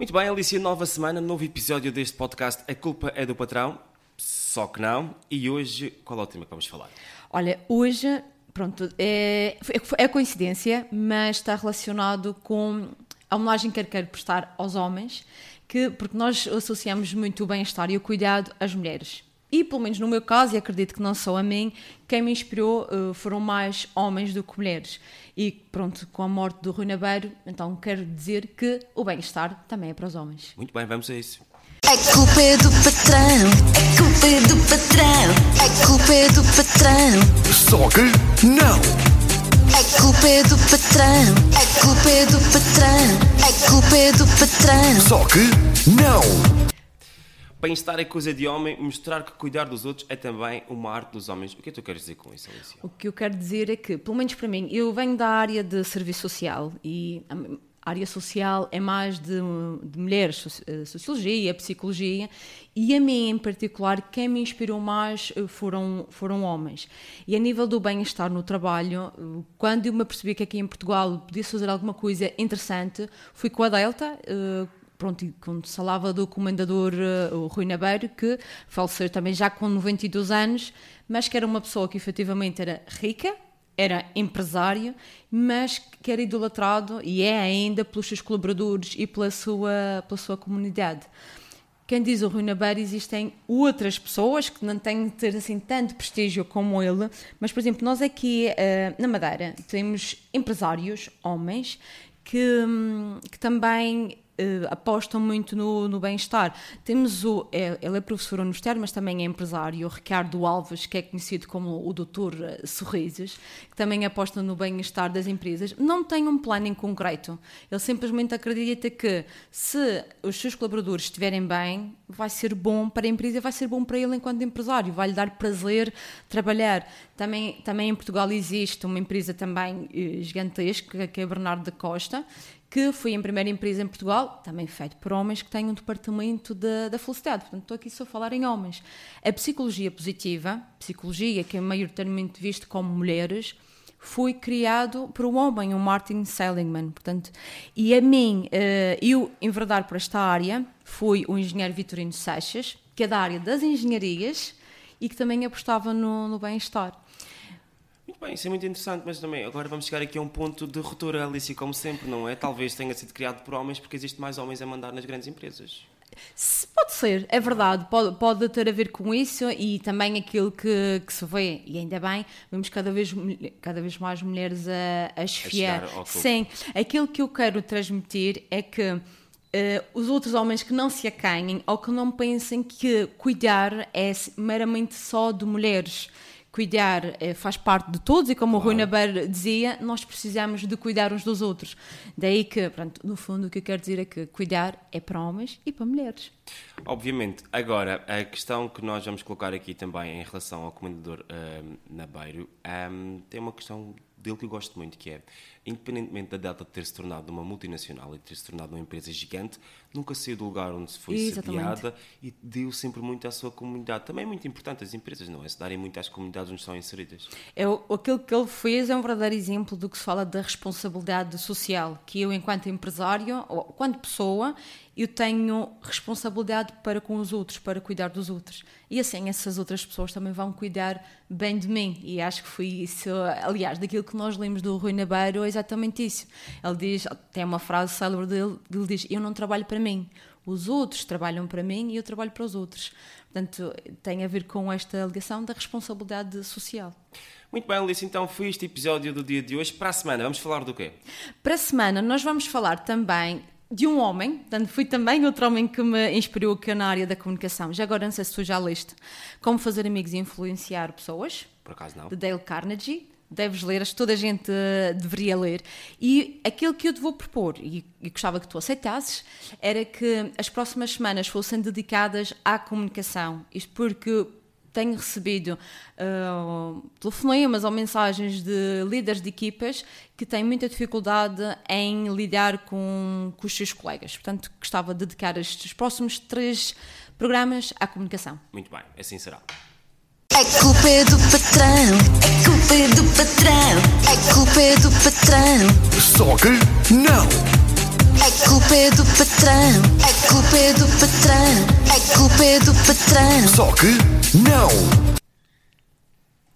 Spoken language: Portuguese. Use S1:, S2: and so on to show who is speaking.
S1: Muito bem, Alicia, nova semana, novo episódio deste podcast A Culpa é do Patrão, só que não. E hoje, qual é o tema que vamos falar?
S2: Olha, hoje, pronto, é, é coincidência, mas está relacionado com a homenagem que quero prestar aos homens, que, porque nós associamos muito o bem-estar e o cuidado às mulheres. E, pelo menos no meu caso, e acredito que não só a mim, quem me inspirou uh, foram mais homens do que mulheres. E pronto, com a morte do Rui Nabeiro, então quero dizer que o bem-estar também é para os homens.
S1: Muito bem, vamos a isso.
S3: É culpa é do patrão, é culpa é do patrão, é culpa é do patrão,
S4: Só que não!
S3: é culpa é do patrão, é culpa é do patrão, é culpa é do patrão.
S4: Só que não!
S1: Bem-estar é coisa de homem, mostrar que cuidar dos outros é também uma arte dos homens. O que é que tu queres dizer com isso, Alicia?
S2: O que eu quero dizer é que, pelo menos para mim, eu venho da área de serviço social e a área social é mais de, de mulheres, eh, sociologia, psicologia, e a mim em particular, quem me inspirou mais eh, foram, foram homens. E a nível do bem-estar no trabalho, eh, quando eu me apercebi que aqui em Portugal podia fazer alguma coisa interessante, fui com a Delta. Pronto, quando falava do comendador o Rui Nabeiro, que faleceu também já com 92 anos, mas que era uma pessoa que efetivamente era rica, era empresário, mas que era idolatrado e é ainda pelos seus colaboradores e pela sua, pela sua comunidade. Quem diz o Rui Nabeiro, existem outras pessoas que não têm de ter assim tanto prestígio como ele, mas, por exemplo, nós aqui eh, na Madeira temos empresários, homens, que, hum, que também eh, apostam muito no, no bem-estar. Temos o, é- ele é professor universitário, mas também é empresário, o Ricardo Alves, que é conhecido como o doutor eh, Sorrisos, que também aposta no bem-estar das empresas. Não tem um plano em concreto. Ele simplesmente acredita que se os seus colaboradores estiverem bem, vai ser bom para a empresa, vai ser bom para ele enquanto empresário, vai-lhe dar prazer trabalhar. Também, também em Portugal existe uma empresa também eh, gigantesca, que é a Bernardo da Costa, que foi a primeira empresa em Portugal, também feito por homens, que tem um departamento da, da felicidade. Portanto, estou aqui só a falar em homens. A psicologia positiva, psicologia que é maioritariamente visto como mulheres, foi criado por um homem, o Martin Seligman. Portanto, e a mim, eh, eu enverdar por esta área, foi o engenheiro Vitorino Seixas, que é da área das engenharias e que também apostava no, no bem-estar.
S1: Bem, isso é muito interessante, mas também agora vamos chegar aqui a um ponto de ruptura, Alicia, como sempre, não é? Talvez tenha sido criado por homens porque existe mais homens a mandar nas grandes empresas.
S2: Se- Pode ser, é verdade, pode, pode ter a ver com isso e também aquilo que, que se vê, e ainda bem, vemos cada vez, cada vez mais mulheres a, a esfiar.
S1: topo.
S2: Sim, aquilo que eu quero transmitir é que eh, os outros homens que não se acanhem ou que não pensem que cuidar é meramente só de mulheres. Cuidar eh, faz parte de todos e como o Rui Naber dizia, nós precisamos de cuidar uns dos outros. Daí que, pronto, no fundo o que eu quero dizer é que cuidar é para homens e para mulheres.
S1: Obviamente, agora, a questão que nós vamos colocar aqui também em relação ao comendador ahm, Nabeiro, ahm, tem uma questão dele que eu gosto muito, que é, independentemente da Delta ter se tornado uma multinacional e ter se tornado uma empresa gigante, nunca saiu do lugar onde se foi
S2: Exatamente.
S1: sediada e deu sempre muito à sua comunidade. Também é muito importante as empresas, não é? Se darem muito às comunidades onde estão inseridas.
S2: É, aquilo que ele fez é um verdadeiro exemplo do que se fala da responsabilidade social, que eu, enquanto empresário, ou enquanto pessoa, eu tenho responsabilidade para com os outros, para cuidar dos outros. E assim, essas outras pessoas também vão cuidar bem de mim. E acho que foi isso, aliás, daquilo que nós lemos do Rui Nabeiro, é exatamente isso. Ele diz, tem uma frase célebre dele, ele diz, eu não trabalho para mim, os outros trabalham para mim e eu trabalho para os outros. Portanto, tem a ver com esta alegação da responsabilidade social.
S1: Muito bem, Alice, então foi este episódio do dia de hoje. Para a semana, vamos falar do quê?
S2: Para a semana, nós vamos falar também de um homem, portanto, foi também outro homem que me inspirou aqui na área da comunicação. Já agora, não sei se tu já leste Como Fazer Amigos e Influenciar Pessoas,
S1: Por acaso não?
S2: de Dale Carnegie. Deves ler, acho que toda a gente eh, deveria ler. E aquilo que eu te vou propor, e, e gostava que tu aceitasses, era que as próximas semanas fossem dedicadas à comunicação. Isto porque tenho recebido uh, telefonemas ou mensagens de líderes de equipas que têm muita dificuldade em lidar com, com os seus colegas. Portanto, gostava de dedicar estes próximos três programas à comunicação.
S1: Muito bem, assim será.
S3: É culpa é do patrão, é culpa é do patrão, é culpa é do patrão,
S4: Só que não!
S3: é culpa é do patrão. a culpa é do patrão, a culpa é do patrão.
S4: Só que não.